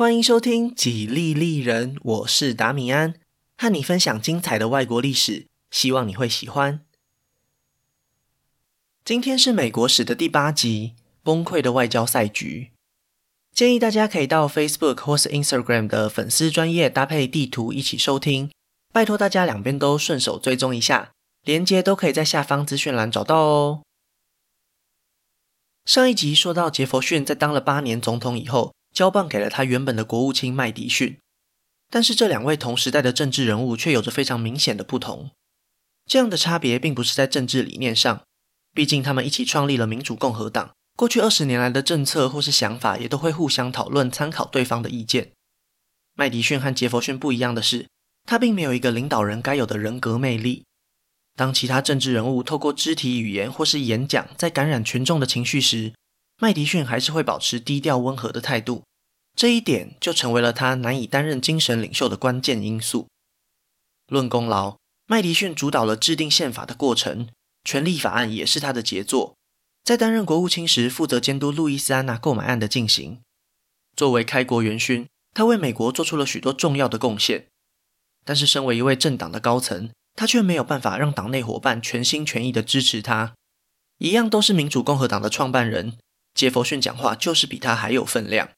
欢迎收听《几利利人》，我是达米安，和你分享精彩的外国历史，希望你会喜欢。今天是美国史的第八集，崩溃的外交赛局。建议大家可以到 Facebook 或是 Instagram 的粉丝专页搭配地图一起收听，拜托大家两边都顺手追踪一下，连接都可以在下方资讯栏找到哦。上一集说到杰佛逊在当了八年总统以后，交棒给了他原本的国务卿麦迪逊，但是这两位同时代的政治人物却有着非常明显的不同。这样的差别并不是在政治理念上，毕竟他们一起创立了民主共和党，过去二十年来的政策或是想法也都会互相讨论、参考对方的意见。麦迪逊和杰佛逊不一样的是，他并没有一个领导人该有的人格魅力。当其他政治人物透过肢体语言或是演讲在感染群众的情绪时，麦迪逊还是会保持低调温和的态度，这一点就成为了他难以担任精神领袖的关键因素。论功劳，麦迪逊主导了制定宪法的过程，权利法案也是他的杰作。在担任国务卿时，负责监督路易斯安那购买案的进行。作为开国元勋，他为美国做出了许多重要的贡献。但是，身为一位政党的高层，他却没有办法让党内伙伴全心全意地支持他。一样都是民主共和党的创办人。杰佛逊讲话就是比他还有分量。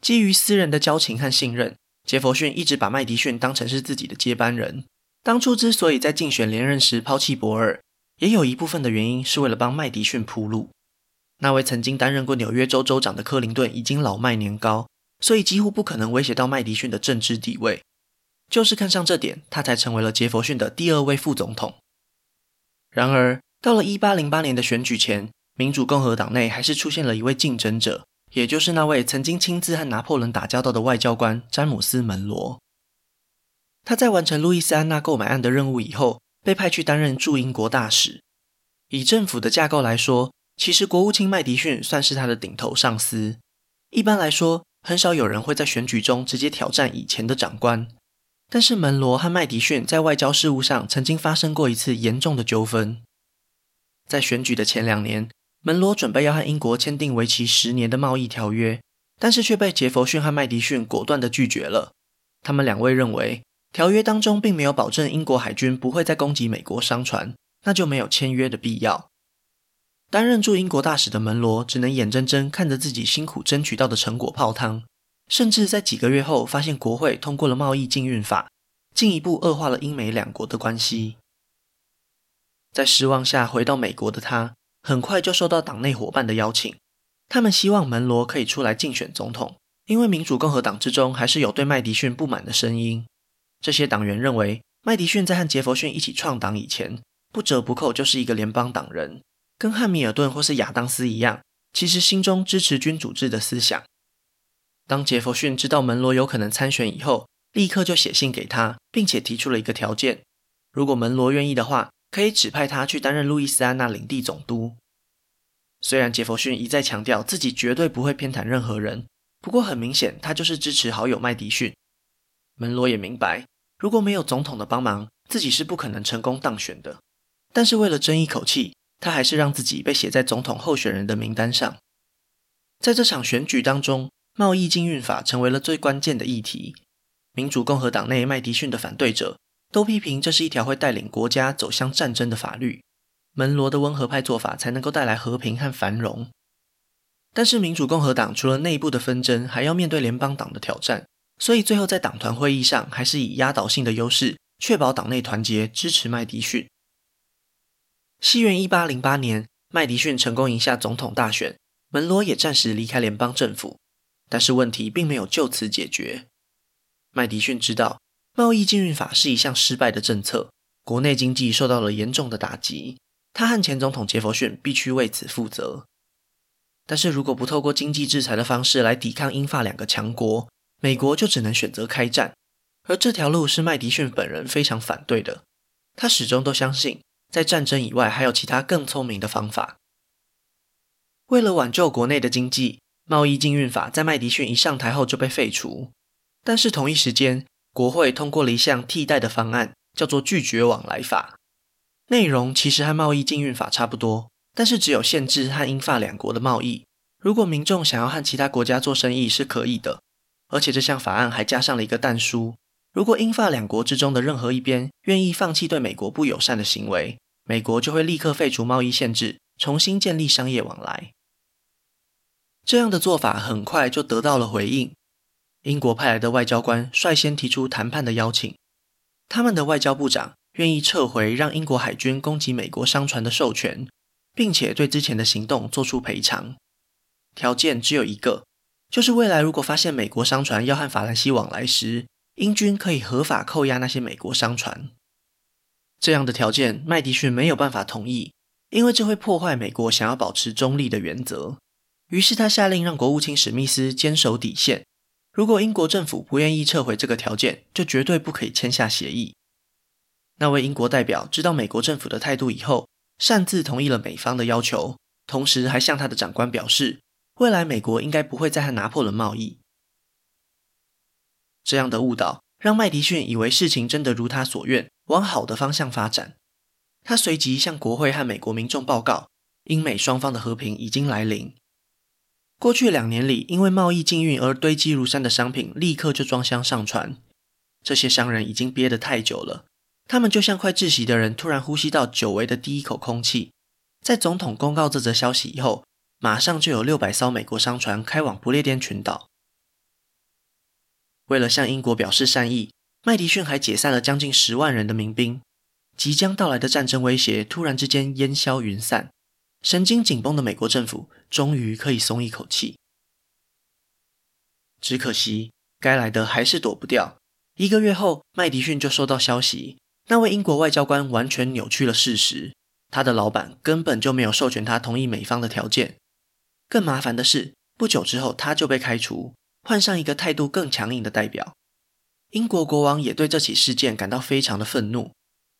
基于私人的交情和信任，杰佛逊一直把麦迪逊当成是自己的接班人。当初之所以在竞选连任时抛弃博尔，也有一部分的原因是为了帮麦迪逊铺路。那位曾经担任过纽约州州长的克林顿已经老迈年高，所以几乎不可能威胁到麦迪逊的政治地位。就是看上这点，他才成为了杰佛逊的第二位副总统。然而，到了一八零八年的选举前，民主共和党内还是出现了一位竞争者，也就是那位曾经亲自和拿破仑打交道的外交官詹姆斯·门罗。他在完成路易斯安那购买案的任务以后，被派去担任驻英国大使。以政府的架构来说，其实国务卿麦迪逊算是他的顶头上司。一般来说，很少有人会在选举中直接挑战以前的长官。但是门罗和麦迪逊在外交事务上曾经发生过一次严重的纠纷。在选举的前两年，门罗准备要和英国签订为期十年的贸易条约，但是却被杰佛逊和麦迪逊果断地拒绝了。他们两位认为，条约当中并没有保证英国海军不会再攻击美国商船，那就没有签约的必要。担任驻英国大使的门罗只能眼睁睁看着自己辛苦争取到的成果泡汤，甚至在几个月后发现国会通过了贸易禁运法，进一步恶化了英美两国的关系。在失望下回到美国的他，很快就受到党内伙伴的邀请，他们希望门罗可以出来竞选总统，因为民主共和党之中还是有对麦迪逊不满的声音。这些党员认为，麦迪逊在和杰佛逊一起创党以前，不折不扣就是一个联邦党人，跟汉密尔顿或是亚当斯一样，其实心中支持君主制的思想。当杰佛逊知道门罗有可能参选以后，立刻就写信给他，并且提出了一个条件：如果门罗愿意的话，可以指派他去担任路易斯安那领地总督。虽然杰佛逊一再强调自己绝对不会偏袒任何人，不过很明显，他就是支持好友麦迪逊。门罗也明白，如果没有总统的帮忙，自己是不可能成功当选的。但是为了争一口气，他还是让自己被写在总统候选人的名单上。在这场选举当中，贸易禁运法成为了最关键的议题。民主共和党内麦迪逊的反对者，都批评这是一条会带领国家走向战争的法律，门罗的温和派做法才能够带来和平和繁荣。但是民主共和党除了内部的纷争，还要面对联邦党的挑战，所以最后在党团会议上还是以压倒性的优势，确保党内团结，支持麦迪逊。西元一八零八年，麦迪逊成功赢下总统大选，门罗也暂时离开联邦政府，但是问题并没有就此解决。麦迪逊知道。贸易禁运法是一项失败的政策，国内经济受到了严重的打击。他和前总统杰佛逊必须为此负责。但是如果不透过经济制裁的方式来抵抗英法两个强国，美国就只能选择开战。而这条路是麦迪逊本人非常反对的。他始终都相信，在战争以外还有其他更聪明的方法。为了挽救国内的经济，贸易禁运法在麦迪逊一上台后就被废除。但是同一时间，国会通过了一项替代的方案，叫做拒绝往来法。内容其实和贸易禁运法差不多，但是只有限制和英法两国的贸易。如果民众想要和其他国家做生意是可以的，而且这项法案还加上了一个但书：如果英法两国之中的任何一边愿意放弃对美国不友善的行为，美国就会立刻废除贸易限制，重新建立商业往来。这样的做法很快就得到了回应。英国派来的外交官率先提出谈判的邀请，他们的外交部长愿意撤回让英国海军攻击美国商船的授权，并且对之前的行动做出赔偿。条件只有一个，就是未来如果发现美国商船要和法兰西往来时，英军可以合法扣押那些美国商船。这样的条件，麦迪逊没有办法同意，因为这会破坏美国想要保持中立的原则。于是他下令让国务卿史密斯坚守底线，如果英国政府不愿意撤回这个条件，就绝对不可以签下协议。那位英国代表知道美国政府的态度以后，擅自同意了美方的要求，同时还向他的长官表示，未来美国应该不会再和拿破仑贸易。这样的误导让麦迪逊以为事情真的如他所愿，往好的方向发展。他随即向国会和美国民众报告，英美双方的和平已经来临。过去两年里，因为贸易禁运而堆积如山的商品，立刻就装箱上船。这些商人已经憋得太久了，他们就像快窒息的人，突然呼吸到久违的第一口空气。在总统公告这则消息以后，马上就有六百艘美国商船开往不列颠群岛。为了向英国表示善意，麦迪逊还解散了将近十万人的民兵。即将到来的战争威胁突然之间烟消云散。神经紧绷的美国政府终于可以松一口气，只可惜该来的还是躲不掉。一个月后，麦迪逊就收到消息，那位英国外交官完全扭曲了事实，他的老板根本就没有授权他同意美方的条件。更麻烦的是，不久之后他就被开除，换上一个态度更强硬的代表。英国国王也对这起事件感到非常的愤怒，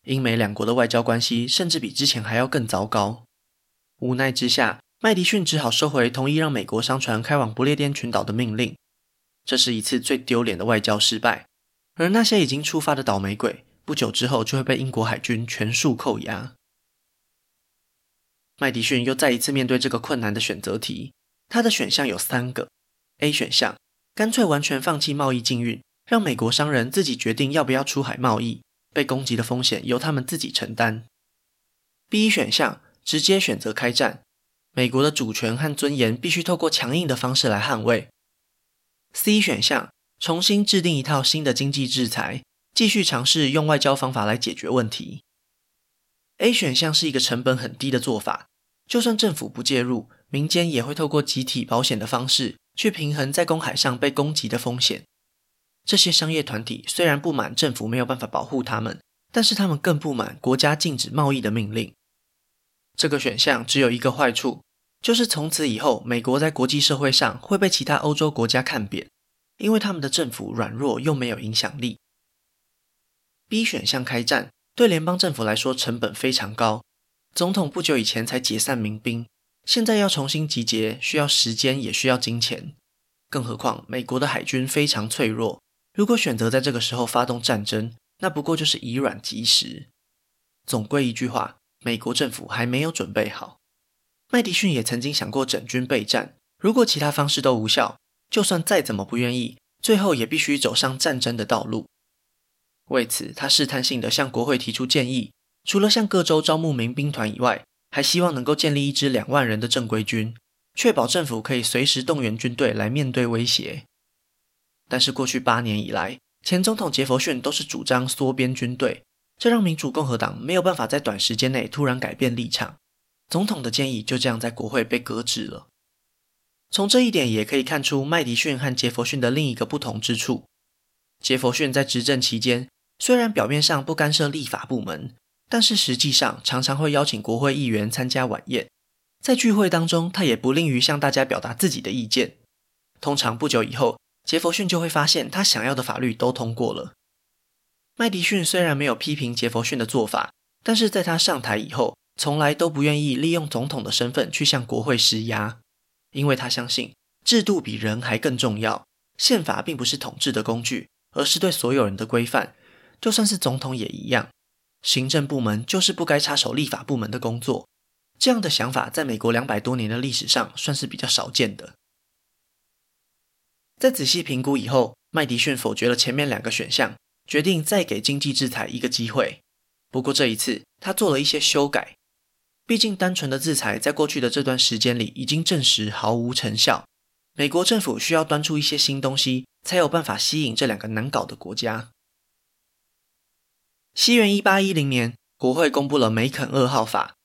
英美两国的外交关系甚至比之前还要更糟糕。无奈之下，麦迪逊只好收回同意让美国商船开往不列颠群岛的命令。这是一次最丢脸的外交失败，而那些已经出发的倒霉鬼，不久之后就会被英国海军全数扣押。麦迪逊又再一次面对这个困难的选择题，他的选项有三个：A 选项，干脆完全放弃贸易禁运，让美国商人自己决定要不要出海贸易，被攻击的风险由他们自己承担；B 选项。直接选择开战，美国的主权和尊严必须透过强硬的方式来捍卫。C 选项，重新制定一套新的经济制裁，继续尝试用外交方法来解决问题。A 选项是一个成本很低的做法，就算政府不介入，民间也会透过集体保险的方式去平衡在公海上被攻击的风险。这些商业团体虽然不满政府没有办法保护他们，但是他们更不满国家禁止贸易的命令。这个选项只有一个坏处，就是从此以后，美国在国际社会上会被其他欧洲国家看扁，因为他们的政府软弱又没有影响力。B 选项开战，对联邦政府来说成本非常高，总统不久以前才解散民兵，现在要重新集结，需要时间也需要金钱，更何况美国的海军非常脆弱，如果选择在这个时候发动战争，那不过就是以卵击石。总归一句话。美国政府还没有准备好。麦迪逊也曾经想过整军备战，如果其他方式都无效，就算再怎么不愿意，最后也必须走上战争的道路。为此，他试探性地向国会提出建议，除了向各州招募民兵团以外，还希望能够建立一支两万人的正规军，确保政府可以随时动员军队来面对威胁。但是过去八年以来，前总统杰佛逊都是主张缩编军队。这让民主共和党没有办法在短时间内突然改变立场，总统的建议就这样在国会被搁置了。从这一点也可以看出麦迪逊和杰佛逊的另一个不同之处。杰佛逊在执政期间，虽然表面上不干涉立法部门，但是实际上常常会邀请国会议员参加晚宴，在聚会当中，他也不吝于向大家表达自己的意见。通常不久以后，杰佛逊就会发现他想要的法律都通过了。麦迪逊虽然没有批评杰佛逊的做法，但是在他上台以后，从来都不愿意利用总统的身份去向国会施压，因为他相信制度比人还更重要。宪法并不是统治的工具，而是对所有人的规范。就算是总统也一样，行政部门就是不该插手立法部门的工作。这样的想法在美国两百多年的历史上算是比较少见的。在仔细评估以后，麦迪逊否决了前面两个选项，决定再给经济制裁一个机会。不过这一次，他做了一些修改。毕竟，单纯的制裁在过去的这段时间里已经证实毫无成效。美国政府需要端出一些新东西，才有办法吸引这两个难搞的国家。西元一八一零年，国会公布了梅肯二号法。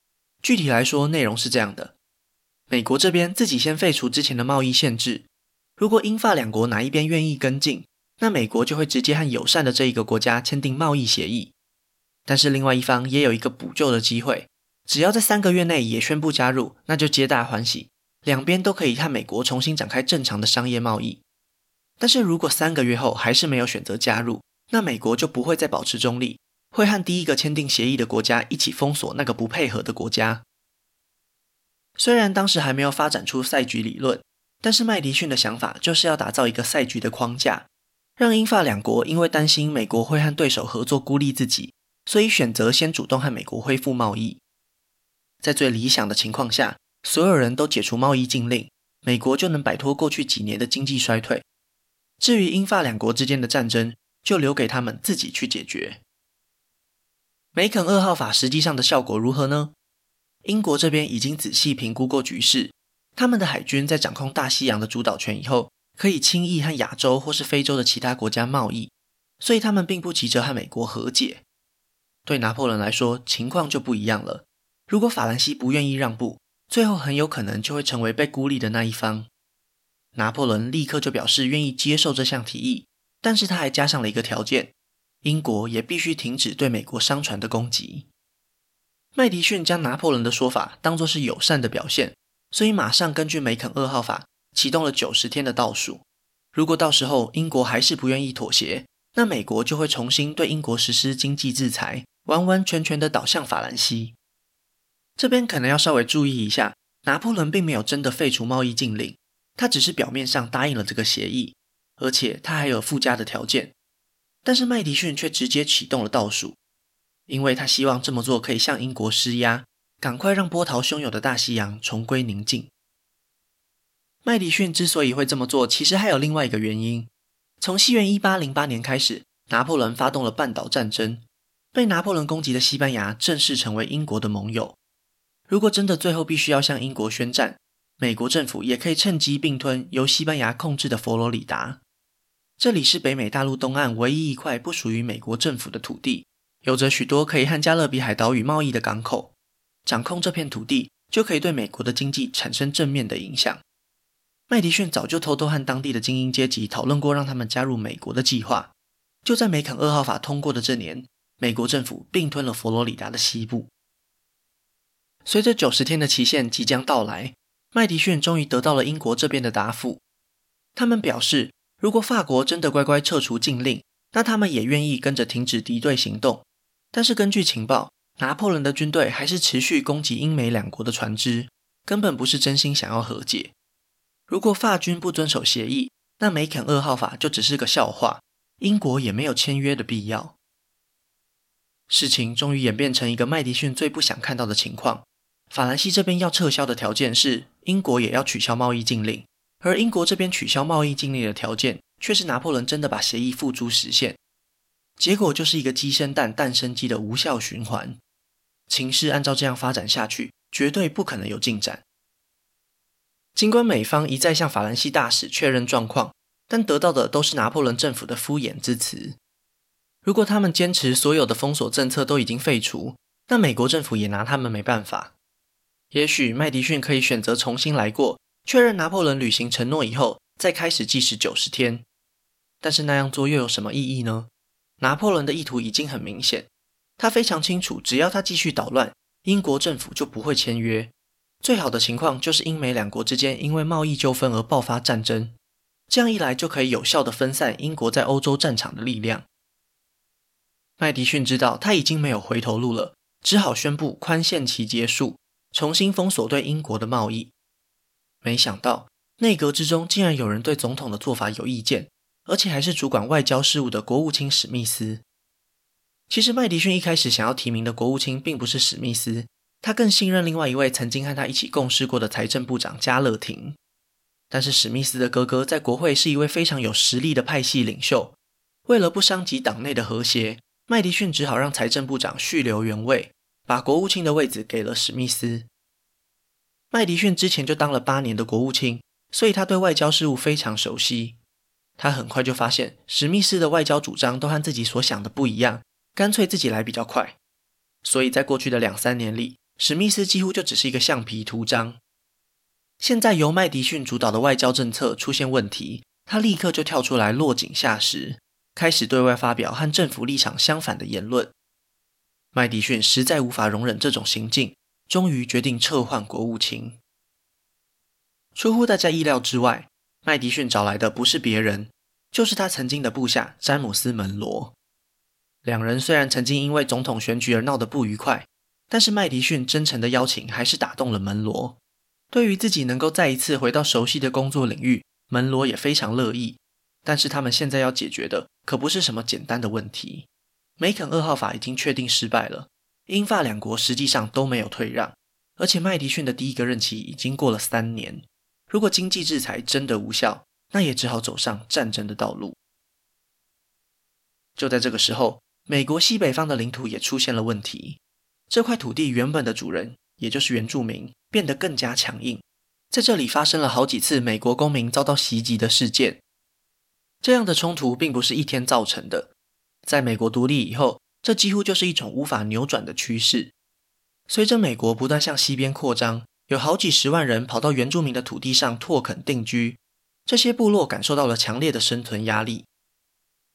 具体来说，内容是这样的：美国这边自己先废除之前的贸易限制，如果英法两国哪一边愿意跟进，那美国就会直接和友善的这一个国家签订贸易协议。但是另外一方也有一个补救的机会，只要在三个月内也宣布加入，那就皆大欢喜，两边都可以和美国重新展开正常的商业贸易。但是如果三个月后还是没有选择加入，那美国就不会再保持中立。会和第一个签订协议的国家一起封锁那个不配合的国家。虽然当时还没有发展出赛局理论，但是麦迪逊的想法就是要打造一个赛局的框架，让英法两国因为担心美国会和对手合作孤立自己，所以选择先主动和美国恢复贸易。在最理想的情况下，所有人都解除贸易禁令，美国就能摆脱过去几年的经济衰退。至于英法两国之间的战争，就留给他们自己去解决。梅肯二号法实际上的效果如何呢？英国这边已经仔细评估过局势，他们的海军在掌控大西洋的主导权以后，可以轻易和亚洲或是非洲的其他国家贸易，所以他们并不急着和美国和解。对拿破仑来说，情况就不一样了。如果法兰西不愿意让步，最后很有可能就会成为被孤立的那一方。拿破仑立刻就表示愿意接受这项提议，但是他还加上了一个条件。英国也必须停止对美国商船的攻击。麦迪逊将拿破仑的说法当作是友善的表现，所以马上根据梅肯二号法启动了九十天的倒数。如果到时候英国还是不愿意妥协，那美国就会重新对英国实施经济制裁，完完全全的倒向法兰西。这边可能要稍微注意一下，拿破仑并没有真的废除贸易禁令，他只是表面上答应了这个协议，而且他还有附加的条件。但是麦迪逊却直接启动了倒数，因为他希望这么做可以向英国施压，赶快让波涛汹涌的大西洋重归宁静。麦迪逊之所以会这么做，其实还有另外一个原因。从西元一八零八年开始，拿破仑发动了半岛战争，被拿破仑攻击的西班牙正式成为英国的盟友。如果真的最后必须要向英国宣战，美国政府也可以趁机并吞由西班牙控制的佛罗里达。这里是北美大陆东岸唯一一块不属于美国政府的土地，有着许多可以和加勒比海岛屿贸易的港口。掌控这片土地，就可以对美国的经济产生正面的影响。麦迪逊早就偷偷和当地的精英阶级讨论过，让他们加入美国的计划。就在梅肯二号法通过的这年，美国政府并吞了佛罗里达的西部。随着九十天的期限即将到来，麦迪逊终于得到了英国这边的答复。他们表示，如果法国真的乖乖撤除禁令，那他们也愿意跟着停止敌对行动。但是根据情报，拿破仑的军队还是持续攻击英美两国的船只，根本不是真心想要和解。如果法军不遵守协议，那梅肯二号法就只是个笑话，英国也没有签约的必要。事情终于演变成一个麦迪逊最不想看到的情况：法兰西这边要撤销的条件是英国也要取消贸易禁令。而英国这边取消贸易禁令的条件，却是拿破仑真的把协议付诸实现，结果就是一个鸡生蛋，蛋生鸡的无效循环。情势按照这样发展下去，绝对不可能有进展。尽管美方一再向法兰西大使确认状况，但得到的都是拿破仑政府的敷衍之词。如果他们坚持所有的封锁政策都已经废除，那美国政府也拿他们没办法。也许麦迪逊可以选择重新来过。确认拿破仑履行承诺以后，再开始计时九十天。但是那样做又有什么意义呢？拿破仑的意图已经很明显，他非常清楚，只要他继续捣乱，英国政府就不会签约。最好的情况就是英美两国之间因为贸易纠纷而爆发战争，这样一来就可以有效地分散英国在欧洲战场的力量。麦迪逊知道他已经没有回头路了，只好宣布宽限期结束，重新封锁对英国的贸易。没想到内阁之中竟然有人对总统的做法有意见，而且还是主管外交事务的国务卿史密斯。其实麦迪逊一开始想要提名的国务卿并不是史密斯，他更信任另外一位曾经和他一起共事过的财政部长加勒廷。但是史密斯的哥哥在国会是一位非常有实力的派系领袖，为了不伤及党内的和谐，麦迪逊只好让财政部长续留原位，把国务卿的位子给了史密斯。麦迪逊之前就当了八年的国务卿，所以他对外交事务非常熟悉。他很快就发现史密斯的外交主张都和自己所想的不一样，干脆自己来比较快。所以在过去的两三年里，史密斯几乎就只是一个橡皮图章。现在由麦迪逊主导的外交政策出现问题，他立刻就跳出来落井下石，开始对外发表和政府立场相反的言论。麦迪逊实在无法容忍这种行径，终于决定撤换国务卿。出乎大家意料之外。麦迪逊找来的不是别人，就是他曾经的部下詹姆斯·门罗。两人虽然曾经因为总统选举而闹得不愉快，但是麦迪逊真诚的邀请还是打动了门罗。对于自己能够再一次回到熟悉的工作领域，门罗也非常乐意。但是他们现在要解决的可不是什么简单的问题。梅肯二号法已经确定失败了，英法两国实际上都没有退让，而且麦迪逊的第一个任期已经过了三年。如果经济制裁真的无效，那也只好走上战争的道路。就在这个时候，美国西北方的领土也出现了问题。这块土地原本的主人，也就是原住民，变得更加强硬。在这里发生了好几次美国公民遭到袭击的事件。这样的冲突并不是一天造成的，在美国独立以后，这几乎就是一种无法扭转的趋势。随着美国不断向西边扩张。有好几十万人跑到原住民的土地上拓垦定居，这些部落感受到了强烈的生存压力。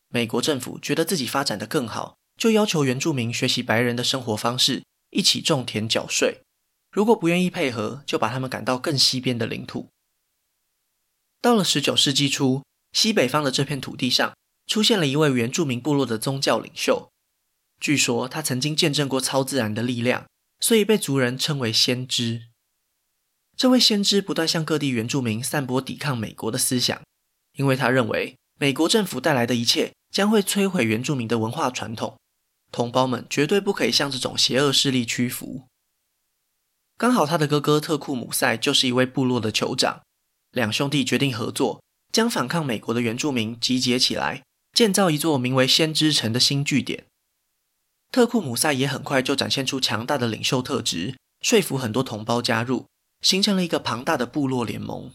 美国政府觉得自己发展得更好，就要求原住民学习白人的生活方式，一起种田缴税。如果不愿意配合，就把他们赶到更西边的领土。到了十九世纪初，西北方的这片土地上出现了一位原住民部落的宗教领袖，据说他曾经见证过超自然的力量，所以被族人称为先知。这位先知不断向各地原住民散播抵抗美国的思想，因为他认为美国政府带来的一切将会摧毁原住民的文化传统，同胞们绝对不可以向这种邪恶势力屈服。刚好他的哥哥特库姆塞就是一位部落的酋长，两兄弟决定合作，将反抗美国的原住民集结起来，建造一座名为先知城的新据点。特库姆塞也很快就展现出强大的领袖特质，说服很多同胞加入。形成了一个庞大的部落联盟。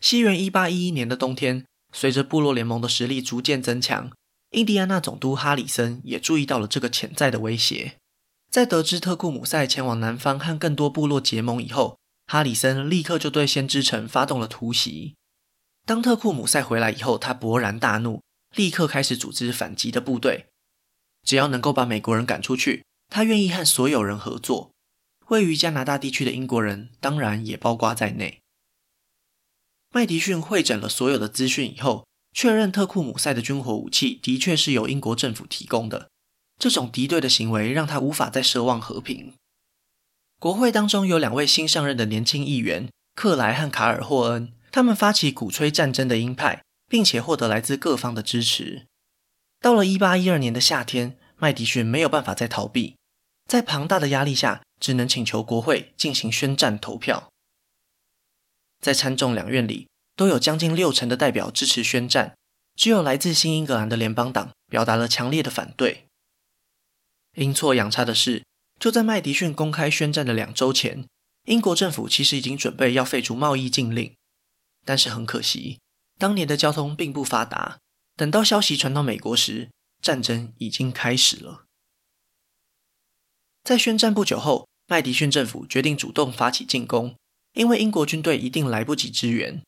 西元一八一一年的冬天，随着部落联盟的实力逐渐增强，印第安纳总督哈里森也注意到了这个潜在的威胁。在得知特库姆塞前往南方和更多部落结盟以后，哈里森立刻就对先知城发动了突袭。当特库姆塞回来以后，他勃然大怒，立刻开始组织反击的部队。只要能够把美国人赶出去，他愿意和所有人合作。位于加拿大地区的英国人当然也包括在内。麦迪逊汇整了所有的资讯以后，确认特库姆塞的军火武器的确是由英国政府提供的。这种敌对的行为让他无法再奢望和平。国会当中有两位新上任的年轻议员克莱和卡尔霍恩，他们发起鼓吹战争的鹰派，并且获得来自各方的支持。到了1812年的夏天，麦迪逊没有办法再逃避，在庞大的压力下。只能请求国会进行宣战投票，在参众两院里都有将近六成的代表支持宣战，只有来自新英格兰的联邦党表达了强烈的反对。阴错阳差的是，就在麦迪逊公开宣战的两周前，英国政府其实已经准备要废除贸易禁令，但是很可惜，当年的交通并不发达，等到消息传到美国时，战争已经开始了。在宣战不久后，麦迪逊政府决定主动发起进攻，因为英国军队一定来不及支援，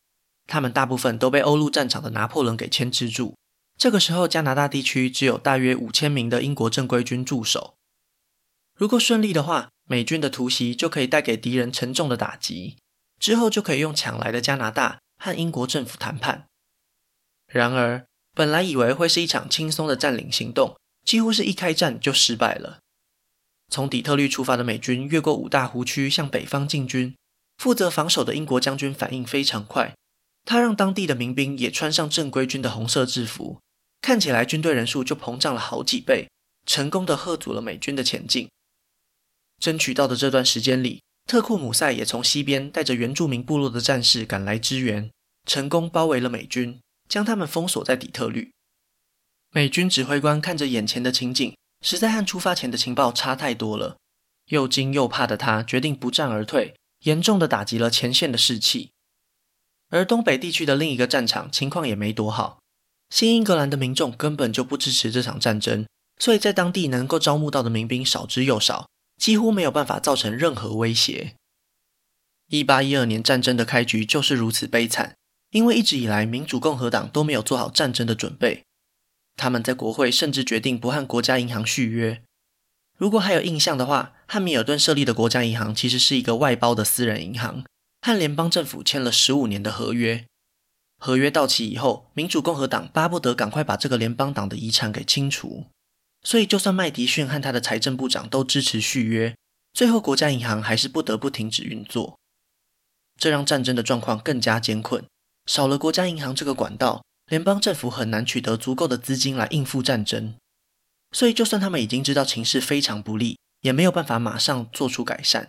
他们大部分都被欧陆战场的拿破仑给牵制住。这个时候，加拿大地区只有大约五千名的英国正规军驻守。如果顺利的话，美军的突袭就可以带给敌人沉重的打击，之后就可以用抢来的加拿大和英国政府谈判。然而，本来以为会是一场轻松的占领行动，几乎是一开战就失败了。从底特律出发的美军越过五大湖区向北方进军，负责防守的英国将军反应非常快，他让当地的民兵也穿上正规军的红色制服，看起来军队人数就膨胀了好几倍，成功的喝阻了美军的前进。争取到的这段时间里，特库姆塞也从西边带着原住民部落的战士赶来支援，成功包围了美军，将他们封锁在底特律。美军指挥官看着眼前的情景，实在和出发前的情报差太多了，又惊又怕的他决定不战而退，严重的打击了前线的士气。而东北地区的另一个战场情况也没多好，新英格兰的民众根本就不支持这场战争，所以在当地能够招募到的民兵少之又少，几乎没有办法造成任何威胁。一八一二年战争的开局就是如此悲惨，因为一直以来民主共和党都没有做好战争的准备，他们在国会甚至决定不和国家银行续约。如果还有印象的话，汉密尔顿设立的国家银行其实是一个外包的私人银行。和联邦政府签了十五年的合约，合约到期以后，民主共和党巴不得赶快把这个联邦党的遗产给清除，所以就算麦迪逊和他的财政部长都支持续约，最后国家银行还是不得不停止运作，这让战争的状况更加艰困。少了国家银行这个管道，联邦政府很难取得足够的资金来应付战争，所以就算他们已经知道情势非常不利，也没有办法马上做出改善。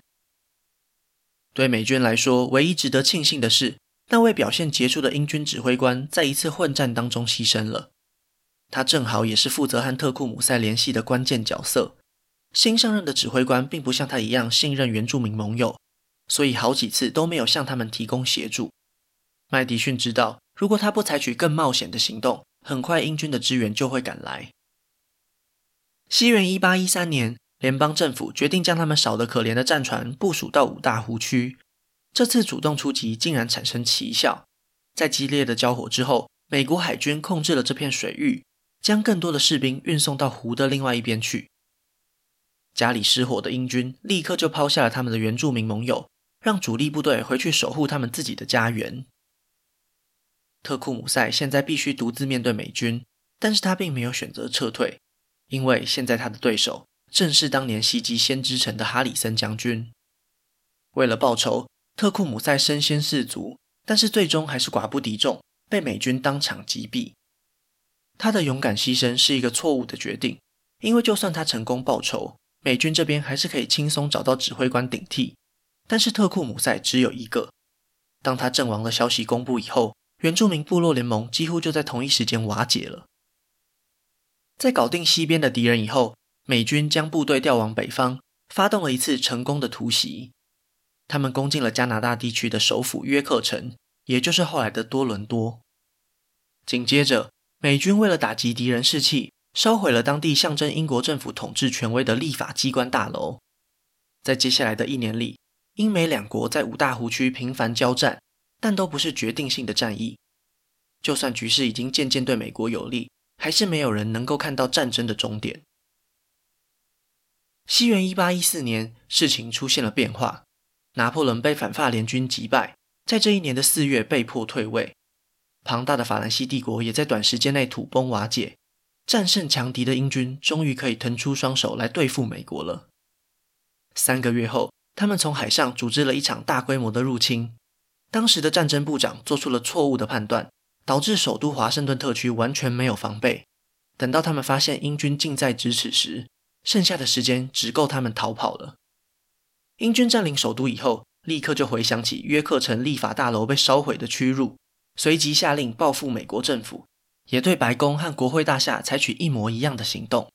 对美军来说，唯一值得庆幸的是，那位表现杰出的英军指挥官在一次混战当中牺牲了。他正好也是负责和特库姆塞联系的关键角色。新上任的指挥官并不像他一样信任原住民盟友，所以好几次都没有向他们提供协助。麦迪逊知道，如果他不采取更冒险的行动，很快英军的支援就会赶来。西元一八一三年。联邦政府决定将他们少得可怜的战船部署到五大湖区。这次主动出击竟然产生奇效，在激烈的交火之后，美国海军控制了这片水域，将更多的士兵运送到湖的另外一边去。家里失火的英军立刻就抛下了他们的原住民盟友，让主力部队回去守护他们自己的家园。特库姆塞现在必须独自面对美军，但是他并没有选择撤退，因为现在他的对手。正是当年袭击先知城的哈里森将军。为了报仇，特库姆塞身先士卒，但是最终还是寡不敌众，被美军当场击毙。他的勇敢牺牲是一个错误的决定，因为就算他成功报仇，美军这边还是可以轻松找到指挥官顶替。但是特库姆塞只有一个。当他阵亡的消息公布以后，原住民部落联盟几乎就在同一时间瓦解了。在搞定西边的敌人以后，美军将部队调往北方，发动了一次成功的突袭。他们攻进了加拿大地区的首府约克城，也就是后来的多伦多。紧接着，美军为了打击敌人士气，烧毁了当地象征英国政府统治权威的立法机关大楼。在接下来的一年里，英美两国在五大湖区频繁交战，但都不是决定性的战役。就算局势已经渐渐对美国有利，还是没有人能够看到战争的终点。西元一八一四年，事情出现了变化。拿破仑被反法联军击败，在这一年的四月被迫退位。庞大的法兰西帝国也在短时间内土崩瓦解。战胜强敌的英军终于可以腾出双手来对付美国了。三个月后，他们从海上组织了一场大规模的入侵。当时的战争部长做出了错误的判断，导致首都华盛顿特区完全没有防备。等到他们发现英军近在咫尺时，剩下的时间只够他们逃跑了。英军占领首都以后，立刻就回想起约克城立法大楼被烧毁的屈辱，随即下令报复美国政府，也对白宫和国会大厦采取一模一样的行动。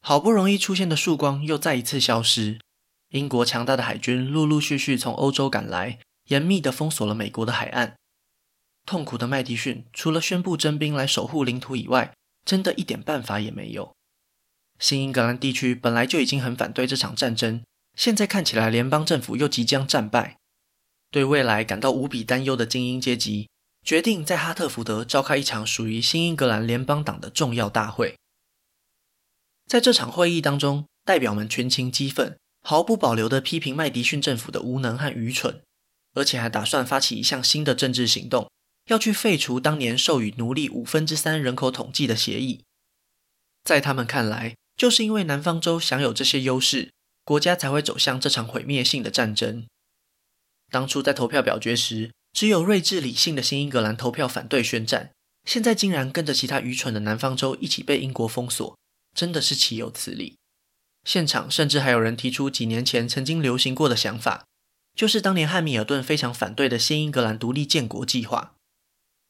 好不容易出现的曙光又再一次消失，英国强大的海军陆陆续续从欧洲赶来，严密地封锁了美国的海岸。痛苦的麦迪逊除了宣布征兵来守护领土以外，真的一点办法也没有。新英格兰地区本来就已经很反对这场战争，现在看起来联邦政府又即将战败，对未来感到无比担忧的精英阶级决定在哈特福德召开一场属于新英格兰联邦党的重要大会。在这场会议当中，代表们群情激愤，毫不保留地批评麦迪逊政府的无能和愚蠢，而且还打算发起一项新的政治行动，要去废除当年授予奴隶五分之三人口统计的协议。在他们看来，就是因为南方州享有这些优势，国家才会走向这场毁灭性的战争。当初在投票表决时，只有睿智理性的新英格兰投票反对宣战，现在竟然跟着其他愚蠢的南方州一起被英国封锁，真的是岂有此理！现场甚至还有人提出几年前曾经流行过的想法，就是当年汉密尔顿非常反对的新英格兰独立建国计划。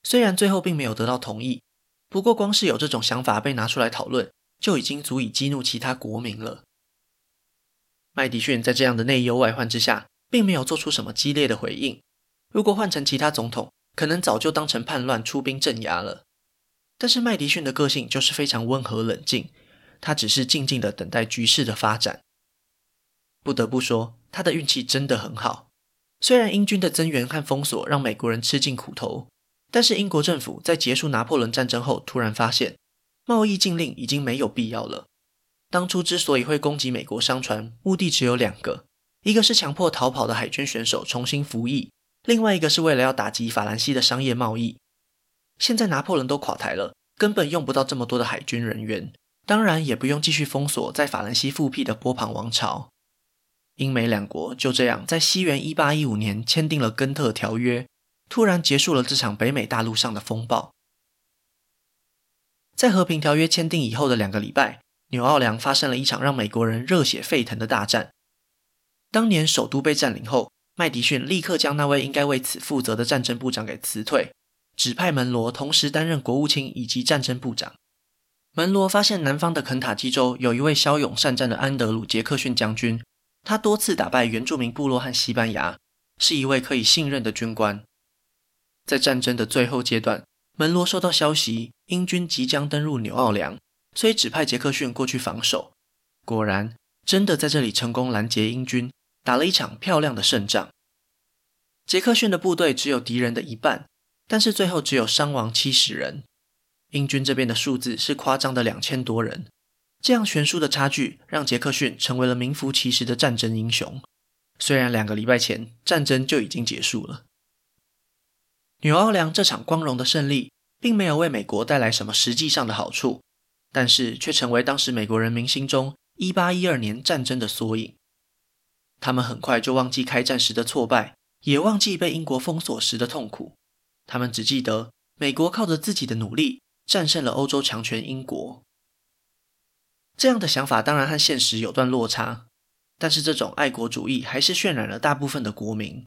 虽然最后并没有得到同意，不过光是有这种想法被拿出来讨论，就已经足以激怒其他国民了。麦迪逊在这样的内忧外患之下，并没有做出什么激烈的回应。如果换成其他总统，可能早就当成叛乱出兵镇压了。但是麦迪逊的个性就是非常温和冷静，他只是静静的等待局势的发展。不得不说，他的运气真的很好。虽然英军的增援和封锁让美国人吃尽苦头，但是英国政府在结束拿破仑战争后，突然发现贸易禁令已经没有必要了。当初之所以会攻击美国商船，目的只有两个：一个是强迫逃跑的海军选手重新服役，另外一个是为了要打击法兰西的商业贸易。现在拿破仑都垮台了，根本用不到这么多的海军人员，当然也不用继续封锁在法兰西复辟的波旁王朝。英美两国就这样在西元一八一五年签订了根特条约，突然结束了这场北美大陆上的风暴。在和平条约签订以后的两个礼拜，纽奥良发生了一场让美国人热血沸腾的大战。当年首都被占领后，麦迪逊立刻将那位应该为此负责的战争部长给辞退。指派门罗同时担任国务卿以及战争部长。门罗发现南方的肯塔基州有一位骁勇善战的安德鲁·杰克逊将军，他多次打败原住民部落和西班牙，是一位可以信任的军官。在战争的最后阶段，门罗收到消息，英军即将登陆纽奥良，所以指派杰克逊过去防守。果然，真的在这里成功拦截英军，打了一场漂亮的胜仗。杰克逊的部队只有敌人的一半。但是最后只有伤亡七十人，英军这边的数字是夸张的两千多人。这样悬殊的差距让杰克逊成为了名副其实的战争英雄。虽然两个礼拜前战争就已经结束了，纽奥良这场光荣的胜利并没有为美国带来什么实际上的好处，但是却成为当时美国人民心中一八一二年战争的缩影。他们很快就忘记开战时的挫败，也忘记被英国封锁时的痛苦。他们只记得美国靠着自己的努力战胜了欧洲强权英国。这样的想法当然和现实有段落差，但是这种爱国主义还是渲染了大部分的国民。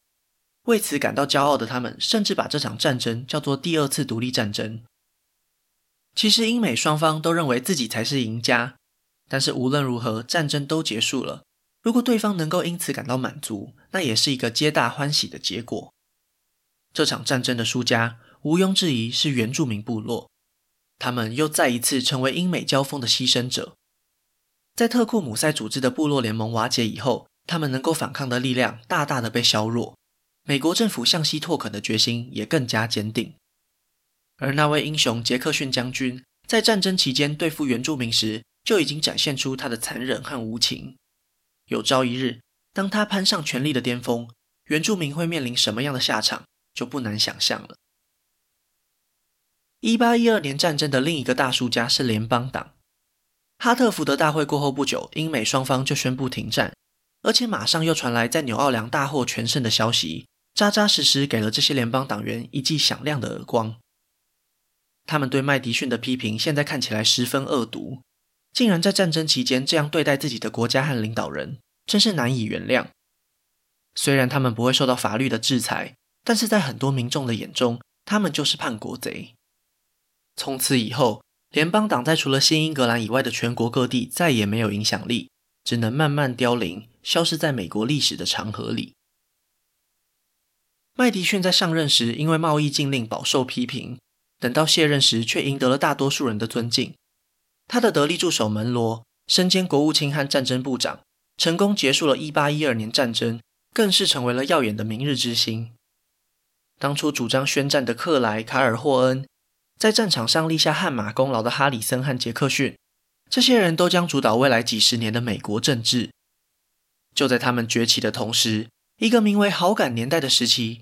为此感到骄傲的他们，甚至把这场战争叫做第二次独立战争。其实英美双方都认为自己才是赢家，但是无论如何，战争都结束了。如果对方能够因此感到满足，那也是一个皆大欢喜的结果。这场战争的输家，毋庸置疑是原住民部落。他们又再一次成为英美交锋的牺牲者。在特库姆塞组织的部落联盟瓦解以后，他们能够反抗的力量大大的被削弱。美国政府向西拓垦的决心也更加坚定。而那位英雄杰克逊将军，在战争期间对付原住民时，就已经展现出他的残忍和无情。有朝一日，当他攀上权力的巅峰，原住民会面临什么样的下场？就不难想象了。一八一二年战争的另一个大输家是联邦党。哈特福德大会过后不久，英美双方就宣布停战，而且马上又传来在纽奥良大获全胜的消息，扎扎实实给了这些联邦党员一记响亮的耳光。他们对麦迪逊的批评现在看起来十分恶毒，竟然在战争期间这样对待自己的国家和领导人，真是难以原谅。虽然他们不会受到法律的制裁。但是在很多民众的眼中，他们就是叛国贼。从此以后，联邦党在除了新英格兰以外的全国各地再也没有影响力，只能慢慢凋零，消失在美国历史的长河里。麦迪逊在上任时因为贸易禁令饱受批评，等到卸任时却赢得了大多数人的尊敬。他的得力助手门罗身兼国务卿和战争部长，成功结束了1812年战争，更是成为了耀眼的明日之星。当初主张宣战的克莱、卡尔霍恩，在战场上立下汗马功劳的哈里森和杰克逊，这些人都将主导未来几十年的美国政治。就在他们崛起的同时，一个名为“好感年代”的时期